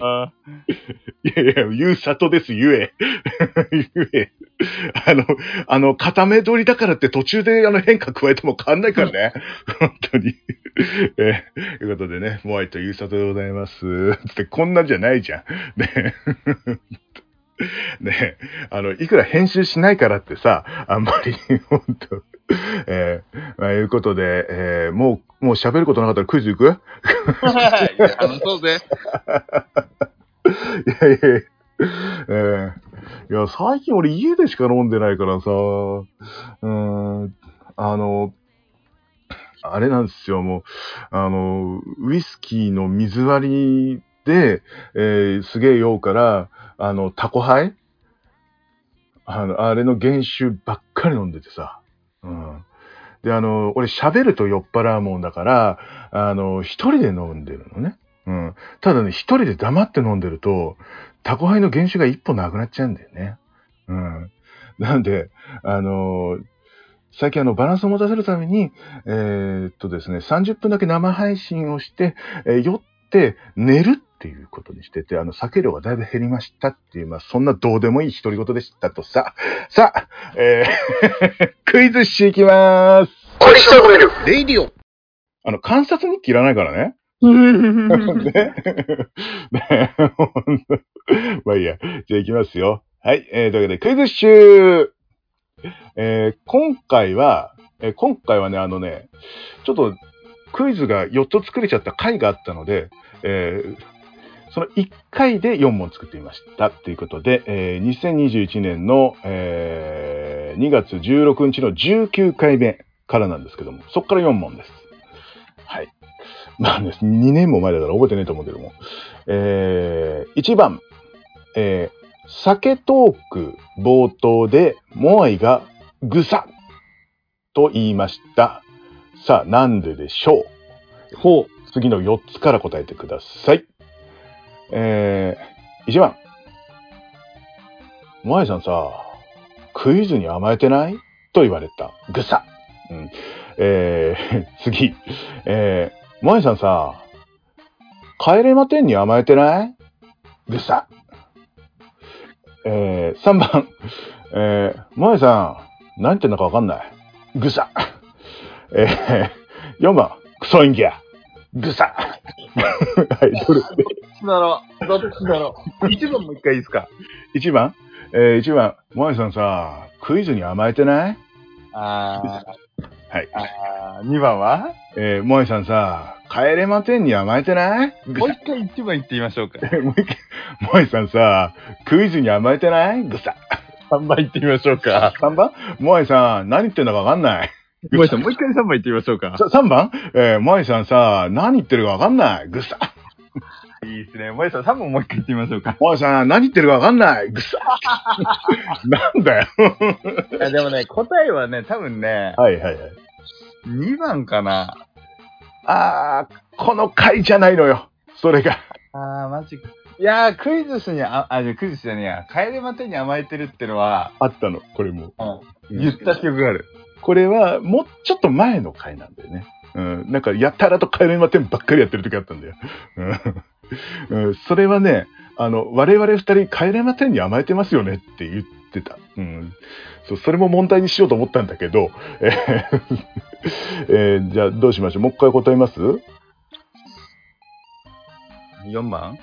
あいやいや、言う里です、言え。言え。あの、あの、固め取りだからって途中であの変化加えても変わんないからね。本当に。えー、ということでね、モアイという里でございます。つってこんなんじゃないじゃん。ね。ねあの、いくら編集しないからってさ、あんまり、本当 えー、まあ、いうことで、えー、もう、もう喋ることなかったらクイズいく？い。や話そうぜ。いやいやいや、えーいや、最近俺家でしか飲んでないからさ、うーん、あの、あれなんですよ、もう、あの、ウイスキーの水割りで、えーすげえ酔うから、あの、タコハイ？あの、あれの原酒ばっかり飲んでてさ、うん。で、あの、俺喋ると酔っ払うもんだから、あの、一人で飲んでるのね。うん。ただね、一人で黙って飲んでると、タコハイの原酒が一歩なくなっちゃうんだよね。うん。なんで、あの最近あの、バランスを持たせるために、えーっとですね、30分だけ生配信をして、えー酔って寝るっていうことにしてて、あの、酒量がだいぶ減りましたっていう、まあ、そんなどうでもいい独り言でしたとさ。さあ、えー クイズしていきまーす。レイディオ。あの、観察日記いらないからね。ね。ねほんとまあいいや。じゃあ行きますよ。はい。えー、というわけで、クイズ集えー、今回は、えー今回はね、あのね、ちょっとクイズが4つ作れちゃった回があったので、えーその1回で4問作ってみました。ということで、えー2021年の、えー2月16日の19回目からなんですけども、そこから4問です。はい。まあね、2年も前だから覚えてねえと思うけども。えー、1番、えー、酒トーク冒頭でモアイがぐさと言いました。さあ、なんででしょう?ほう。次の4つから答えてください。えー、1番。モアイさんさ、クイズに甘えてない？と言われた。ぐさ。うん。えー、次。えー、モアイさんさ、帰れまてんに甘えてない？ぐさ。えー、3番。えー、モアイさん、何言ってんのかわかんない？ぐさ。えー、4番。クソインギャ。ぐさ。はい、どれだろうどっちだろう一番もう一回いいですか ?1 番？えー、1番。モアイさんさ、クイズに甘えてない？あはい。あー、二番は？えー、モアイさんさ、帰れまてんに甘えてない？もう一回一番言ってみましょうか。もう一回、モアイさんさ、クイズに甘えてない？ぐさ。三番言ってみましょうか。3番？モアイさん、何言ってんだかわかんない？ごめんなさい、もう一回三番言ってみましょうか。さ3番？えー、モアイさんさ、何言ってるかわかんない？ぐさ。いいですね。もえさん、三番もう一回言ってみましょうか。モアイさん、何言ってるかわかんない。ぐさ。なんだよ。いや、でもね、答えはね、多分ね、はいはいはい。二番かな。あー、この回じゃないのよ。それが。あー、マジか。いやー、クイズスに、あ、あ、じゃあクイズスじゃねえや。帰れまてに甘えてるってのは、あったの、これも。言った記憶がある。これは、もうちょっと前の回なんだよね。うん。なんか、やたらと帰れまてんばっかりやってる時あったんだよ。うん。うん、それはね、あの、我々二人帰れまてんに甘えてますよねって言ってた。うん。そう、それも問題にしようと思ったんだけど、えー えーじゃあどうしましょう？もう一回答えます？四番？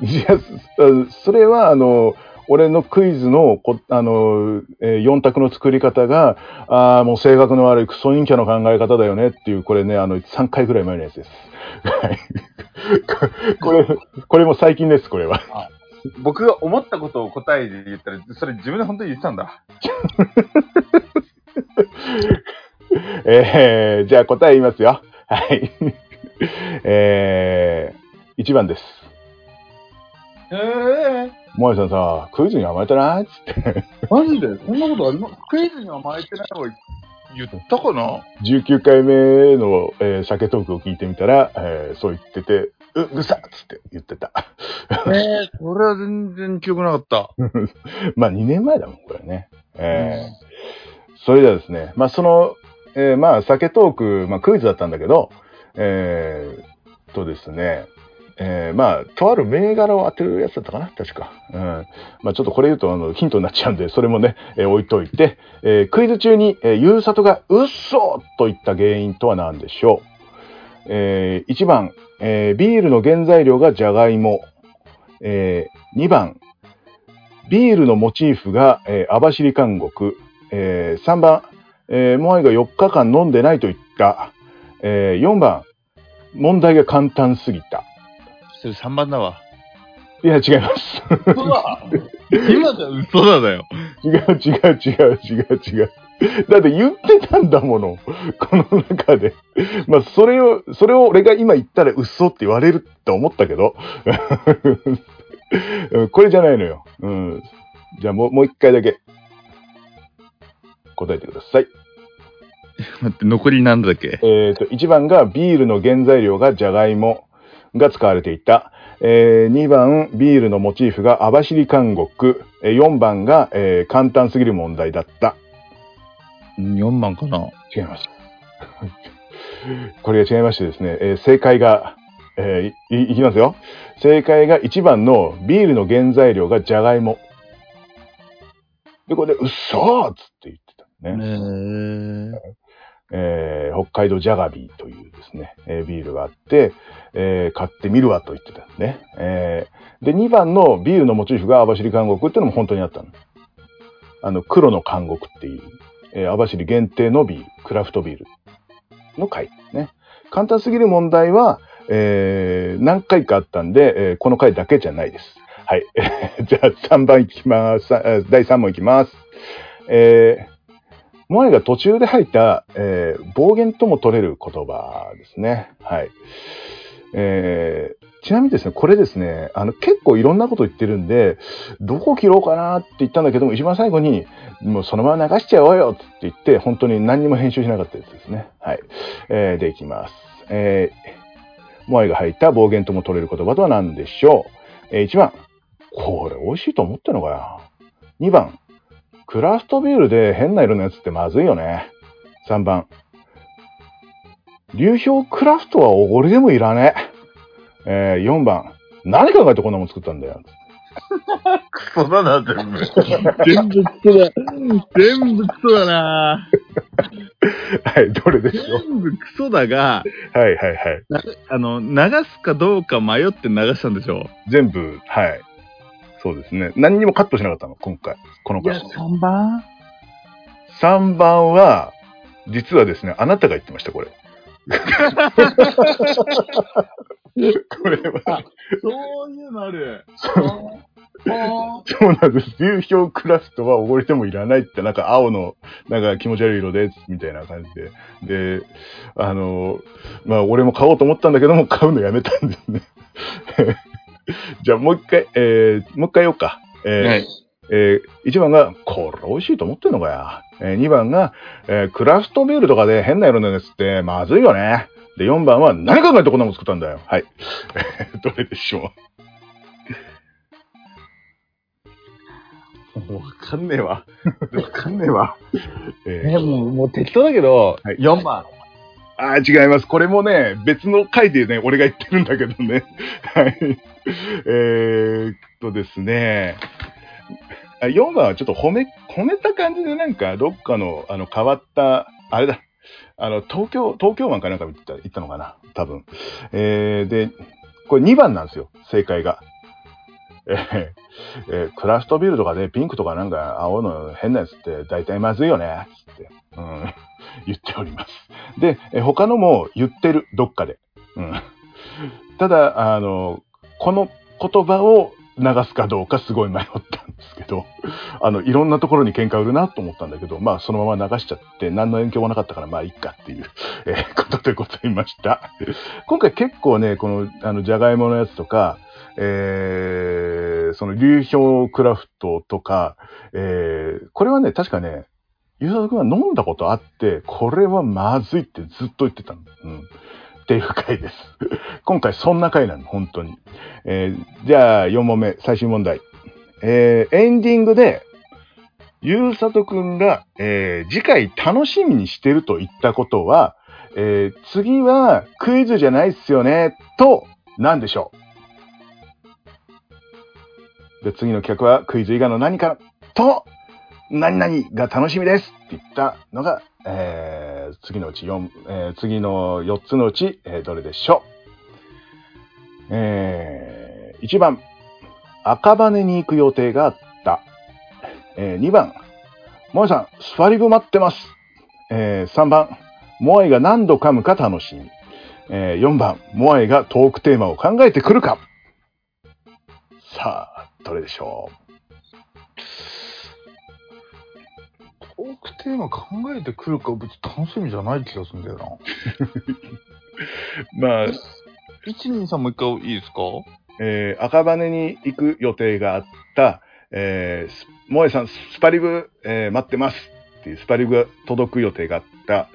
いや、そそれは、あの、俺のクイズのこ、あの、えー、4択の作り方が、ああ、もう性格の悪いクソ陰キャの考え方だよねっていう、これね、あの、3回ぐらい前のやつです。はい。これ、これも最近です、これは。僕が思ったことを答えで言ったら、それ自分で本当に言ってたんだ。えー、じゃあ答え言いますよ。はい。えー、1番です。ええ萌えさんさ、クイズに甘えてない？つって。マジで？そんなことありますクイズには甘えてないの言ったかな？19回目の、えー、酒トークを聞いてみたら、えーそう言ってて、う、ぐさっつって言ってた。ええそれは全然記憶なかった。まあ2年前だもん、これね。えーそれではですね、まあその、えーまあ酒トーク、まあクイズだったんだけど、えーとですね、えーまあ、とある銘柄を当てるやつだったかな確か。うん。まあ、ちょっとこれ言うと、あの、ヒントになっちゃうんで、それもね、えー置いといて、えークイズ中に、えー、ゆうさとが、うっそと言った原因とは何でしょうえー、1番、えービールの原材料がじゃがいも。えー、2番、ビールのモチーフが、えー網走監獄。えー、3番、えー、モアイが4日間飲んでないと言った。えー、4番、問題が簡単すぎた。それ3番だわ。いや、違います。嘘だ今じゃ嘘だだよ。違う違う違う違う違う。だって言ってたんだもの。この中で。まあ、それを、それを俺が今言ったら嘘って言われるって思ったけど。うんこれじゃないのよ。うん。じゃあもう、もう一回だけ。答えてください。待って、残りなんだっけ？えっ、と、1番がビールの原材料がじゃがいもが使われていた。え2番、ビールのモチーフが網走監獄。えー4番が、えー簡単すぎる問題だった。?4 番かな？違います。これが違いましてですね、えー正解が、えーいいいきますよ。正解が1番のビールの原材料がじゃがいも。で、これで、うっそーっつって言ってたへね。えー北海道ジャガビーというですね、えービールがあって、えー買ってみるわと言ってたんですね。えーで、2番のビールのモチーフが網走監獄っていうのも本当にあったの。あの、黒の監獄っていう、えー網走限定のビール、クラフトビールの回ね。簡単すぎる問題は、えー何回かあったんで、えーこの回だけじゃないです。はい。じゃあ3番いきます。第3問いきます。えーモアイが途中で入った、えー暴言とも取れる言葉ですね。はい。えーちなみにですね、これですね、あの、結構いろんなこと言ってるんで、どこ切ろうかなって言ったんだけども、一番最後に、もうそのまま流しちゃおうよって言って、本当に何にも編集しなかったやつですね。はい。えーで、いきます。えーモアイが入った暴言とも取れる言葉とは何でしょう、えー、?1 番、これ美味しいと思ってんのかよ。2番、クラフトビールで変な色のやつってまずいよね。3番。流氷クラフトはおごりでもいらねえ。えー、4番。何考えてこんなもん作ったんだよ。クソだな、全部。全部クソだ。全部クソだな。はい、どれでしょう？全部クソだが、はいはいはい。あの、流すかどうか迷って流したんでしょ全部、はい。そうですね。何にもカットしなかったの、今回。このいや、回。3番？3番は、実はですね、あなたが言ってました、これ。これは、そういうのある。そうなんです。流氷クラフトはおごりでもいらないって、なんか青の、なんか気持ち悪い色です、みたいな感じで。で、あの、まあ、俺も買おうと思ったんだけども、買うのやめたんですね。じゃあ、もう一回、えー、もう一回言おうか。えーはい。えー、1番が、これ美味しいと思ってんのかや。えー、2番が、えー、クラフトビールとかで変な色のやつってまずいよね。で、4番は、何考えてこんなもん作ったんだよ。はい。どれでしょ もうわかんねえわ。わかんねえわ。う。えーえ、もう、もう適当だけど、はい4番。あー違います。これもね、別の回でね、俺が言ってるんだけどね。はい。えーっとですね。4番はちょっと褒め、褒めた感じでなんか、どっかの、あの、変わった、あれだ。あの、東京、東京湾かなんか行った、行ったのかな？多分。えー、で、これ2番なんですよ。正解が。えーえークラフトビールとかでピンクとかなんか青の変なやつって大体まずいよね。つって。うん。言っております。で、他のも言ってる、どっかで。うん、ただ、あの、この言葉を流すかどうかすごい迷ったんですけど、あの、いろんなところに喧嘩売るなと思ったんだけど、まあ、そのまま流しちゃって、何の影響もなかったから、まあ、いいかっていう、えーことでございました。今回結構ね、この、あの、じゃがいものやつとか、えー、その、流氷クラフトとか、えー、これはね、確かね、ゆうさとくんは飲んだことあって、これはまずいってずっと言ってたの。うん。っていう回です。今回そんな回なの、本当に。えーじゃあ4問目、最終問題。えーエンディングで、ゆうさとくんが、えー次回楽しみにしてると言ったことは、えー次はクイズじゃないっすよね、と、なんでしょうで、次の企画はクイズ以外の何かと、何々が楽しみですって言ったのが、えー、次のうち4、えー、次の4つのうち、えー、どれでしょう？えー、1番、赤羽に行く予定があった。えー、2番、モアイさん、スファリブ待ってます。えー、3番、モアイが何度噛むか楽しみ。えー、4番、モアイがトークテーマを考えてくるか。さあ、どれでしょう？テーマ考えてくるか別に楽しみじゃない気がするんだよな。まあ、123もう一回いいですか？えー、赤羽に行く予定があった、えー、萌えさん、スパリブ、えー、待ってますっていうスパリブが届く予定があった、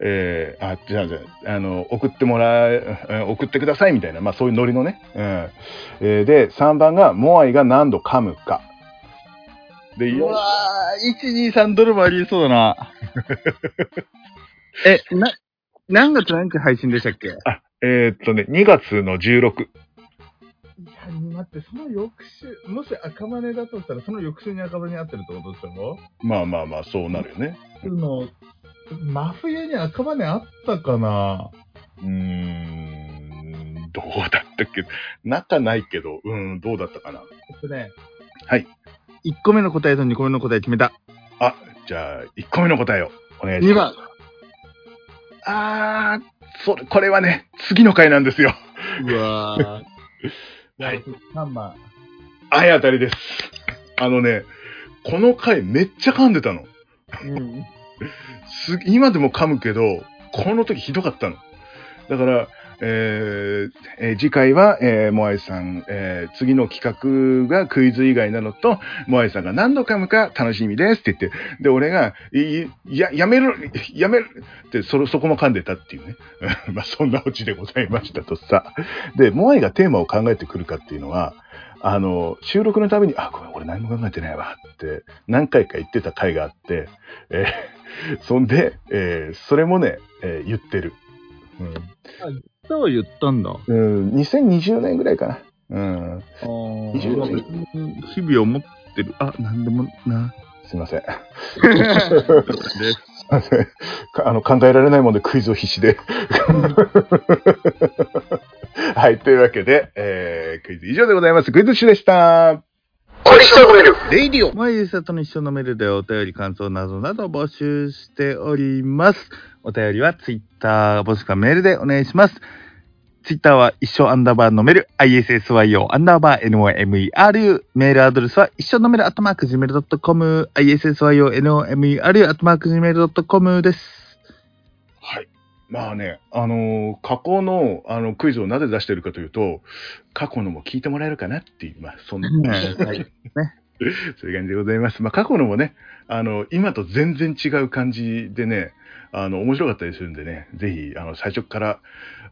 えー、あ、じゃあ、じゃあ、あの、送ってもらえ、送ってくださいみたいな、まあそういうノリのね。うん。えー、で、3番が、モアイが何度噛むか。で、うわー、1、2、3ドルもありそうだな。え、な、何月何日配信でしたっけ？あ、えー、っとね、2月の16。いや、待って、その翌週、もし赤羽だとしたら、その翌週に赤羽に会ってるってことでしょ？まあまあまあ、そうなるよね。その、真冬に赤羽あったかな？うーん、どうだったっけ？仲ないけど、うん、どうだったかな？えっとね、はい。1個目の答えと2個目の答え決めた。あ、じゃあ、1個目の答えをお願いします。2番。あー、それ、これはね、次の回なんですよ。うわー。はい。3番。はい、当たりです。あのね、この回めっちゃ噛んでたの。うん。す今でも噛むけど、この時ひどかったの。だから、えー、次回は、えー、モアイさん、えー、次の企画がクイズ以外なのと、モアイさんが何度噛むか楽しみですって言って、で、俺が、や、やめる、やめるって、そ、そこも噛んでたっていうね。まあ、そんなオチでございましたとさ。で、モアイがテーマを考えてくるかっていうのは、あの、収録のために、あ、ごめん、俺何も考えてないわって何回か言ってた回があって、えー、そんで、えー、それもね、えー、言ってる。うん。歌は言ったんだ。うん、2020年ぐらいかな。うん。ああ。20年。日々思ってる。あ、なんでもな。すいません。すいません。あの、考えられないもんでクイズを必死で。はい、というわけで、えー、クイズ以上でございます。クイズ集でした。これ一生飲めるレイディオ。毎日との一生飲めるでお便り、感想などなど募集しております。お便りはツイッター、もしくはメールでお願いします。ツイッターは一生アンダーバー飲める ISSYO アンダーバー NOMERU メールアドレスは一生飲めるアットマーク Gmail.com ISSYO NOMERU アットマーク Gmail.com です。はい。まあね、あのー、過去のあのクイズをなぜ出してるかというと、過去のも聞いてもらえるかなっていう、まあ、そんな、はい、ね。そういう感じでございます。まあ、過去のもね、あの、今と全然違う感じでね、あの、面白かったりするんでね、ぜひ、あの、最初から、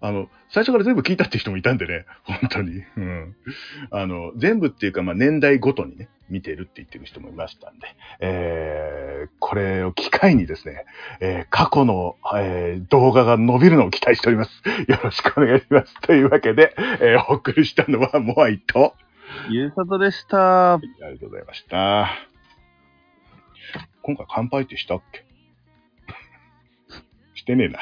あの、最初から全部聞いたって人もいたんでね、本当に。うん。あの、全部っていうか、まあ、年代ごとにね、見てるって言ってる人もいましたんで、えー、これを機会にですね、えー、過去の、えー、動画が伸びるのを期待しております。よろしくお願いします。というわけで、えー、お送りしたのは、モアイと、ゆうさとでした。ありがとうございました。今回乾杯ってしたっけ？してねえな。